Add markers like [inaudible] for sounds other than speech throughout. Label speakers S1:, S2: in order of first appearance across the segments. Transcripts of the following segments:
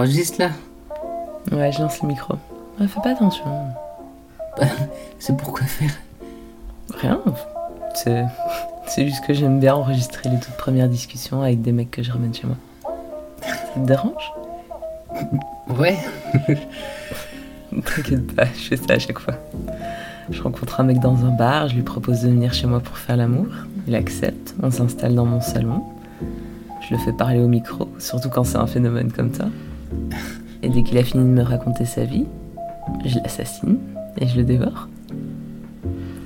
S1: T'enregistres là
S2: Ouais, je lance le micro. Ouais, fais pas attention.
S1: Bah, [laughs] C'est pour quoi faire?
S2: Rien. C'est. C'est juste que j'aime bien enregistrer les toutes premières discussions avec des mecs que je ramène chez moi. Ça te dérange?
S1: Ouais. [laughs]
S2: T'inquiète pas, je fais ça à chaque fois. Je rencontre un mec dans un bar, je lui propose de venir chez moi pour faire l'amour. Il accepte, on s'installe dans mon salon. Je le fais parler au micro, surtout quand c'est un phénomène comme ça. Et dès qu'il a fini de me raconter sa vie, je l'assassine et je le dévore.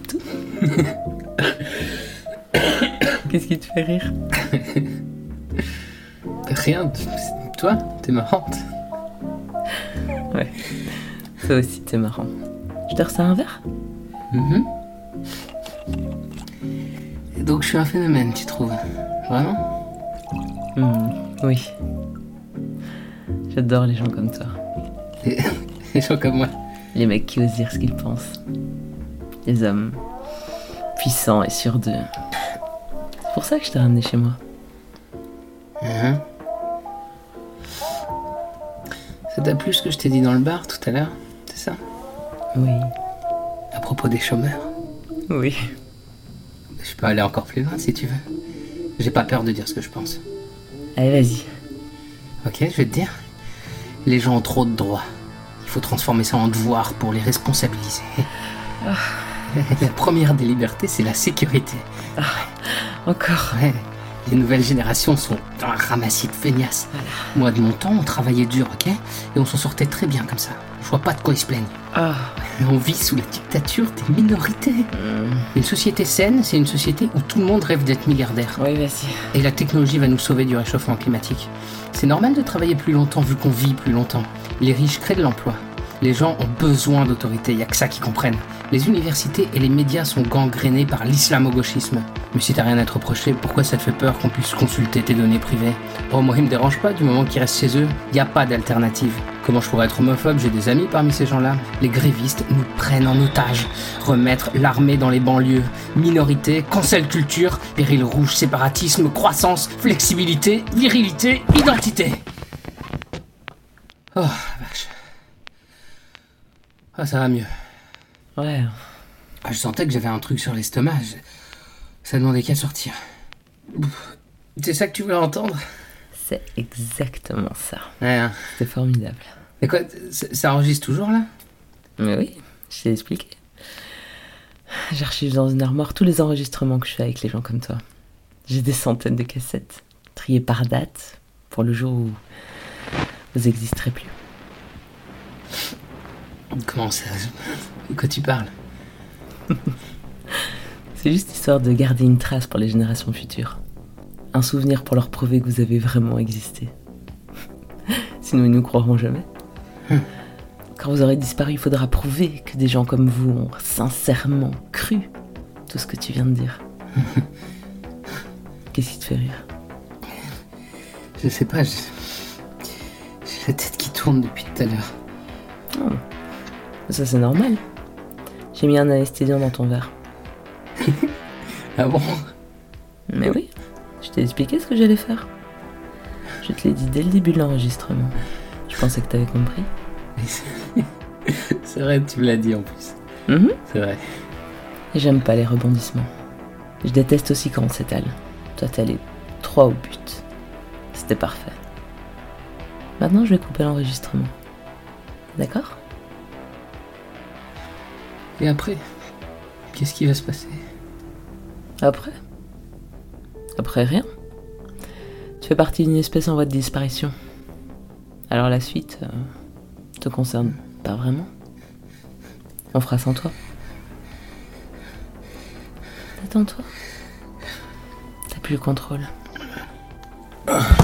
S2: Tout. [coughs] Qu'est-ce qui te fait rire?
S1: Rien. Toi, t'es marrante.
S2: Ouais. Ça aussi, c'est marrant. Je te ressers un verre?
S1: Mhm. Et Donc je suis un phénomène, tu trouves? Vraiment?
S2: Hmm, Oui. J'adore les gens comme toi.
S1: Les gens comme moi.
S2: Les mecs qui osent dire ce qu'ils pensent. Les hommes puissants et sûrs d'eux. C'est pour ça que je t'ai ramené chez moi.
S1: Mhm. Ça t'a plu ce que je t'ai dit dans le bar tout à l'heure C'est ça?
S2: Oui.
S1: À propos des chômeurs
S2: Oui.
S1: Je peux aller encore plus loin si tu veux. J'ai pas peur de dire ce que je pense.
S2: Allez, vas-y.
S1: Ok, je vais te dire. Les gens ont trop de droits. Il faut transformer ça en devoir pour les responsabiliser. [laughs] La première des libertés, c'est la sécurité.
S2: Encore.
S1: Ouais, les nouvelles générations sont un ramassis de feignasses. Moi, de mon temps, on travaillait dur, ok Et on s'en sortait très bien comme ça. Je vois pas de quoi ils se plaignent.
S2: Ah.
S1: On vit sous la dictature des minorités.
S2: hmm,
S1: Une société saine, c'est une société où tout le monde rêve d'être milliardaire.
S2: Oui, vas-y.
S1: Et la technologie va nous sauver du réchauffement climatique. C'est normal de travailler plus longtemps vu qu'on vit plus longtemps. Les riches créent de l'emploi. Les gens ont besoin d'autorité, il n'y a que ça qu'ils comprennent. Les universités et les médias sont gangrénés par l'islamo-gauchisme. Mais si t'as rien à te reprocher, pourquoi ça te fait peur qu'on puisse consulter tes données privées? Oh, moi, il me dérange pas du moment qu'ils restent chez eux. Il a pas d'alternative. Comment je pourrais être homophobe? J'ai des amis parmi ces gens-là. Les grévistes nous prennent en otage. Remettre l'armée dans les banlieues. Minorité, cancel culture, péril rouge, séparatisme, croissance, flexibilité, virilité, identité. Oh, vache. Ah, ça va mieux.
S2: Ouais.
S1: Ah, je sentais que j'avais un truc sur l'estomac. Je- Ça demandait qu'à sortir. C'est ça que tu voulais entendre?
S2: C'est exactement ça.
S1: Ouais. hein.
S2: C'était formidable.
S1: Et quoi, ça, ça enregistre toujours là?
S2: Mais oui, je t'ai expliqué. J'archive dans une armoire tous les enregistrements que je fais avec les gens comme toi. J'ai des centaines de cassettes, triées par date, pour le jour où vous existerez plus.
S1: Comment ça De quoi tu parles [laughs]
S2: C'est juste histoire de garder une trace pour les générations futures. Un souvenir pour leur prouver que vous avez vraiment existé. [laughs] Sinon, ils ne nous croiront jamais. Quand vous aurez disparu, il faudra prouver que des gens comme vous ont sincèrement cru tout ce que tu viens de dire. [laughs] Qu'est-ce qui te fait rire
S1: Je sais pas, j'ai j'ai la tête qui tourne depuis tout à l'heure.
S2: Ça, c'est normal. J'ai mis un anesthésiant dans ton verre. [laughs]
S1: Ah bon?
S2: Mais oui, je t'ai expliqué ce que j'allais faire. Je te l'ai dit dès le début de l'enregistrement. Je pensais que t'avais compris. [laughs]
S1: C'est vrai, tu me l'as dit en plus.
S2: Mhm.
S1: C'est vrai.
S2: Et j'aime pas les rebondissements. Je déteste aussi quand on s'étale. Toi, t'es allé trois au but. C'était parfait. Maintenant, je vais couper l'enregistrement. D'accord?
S1: Et après Qu'est-ce qui va se passer?
S2: Après? Après rien? Tu fais partie d'une espèce en voie de disparition. Alors la suite euh, te concerne pas vraiment. On fera sans toi. Détends-toi. T'as plus le contrôle. [coughs]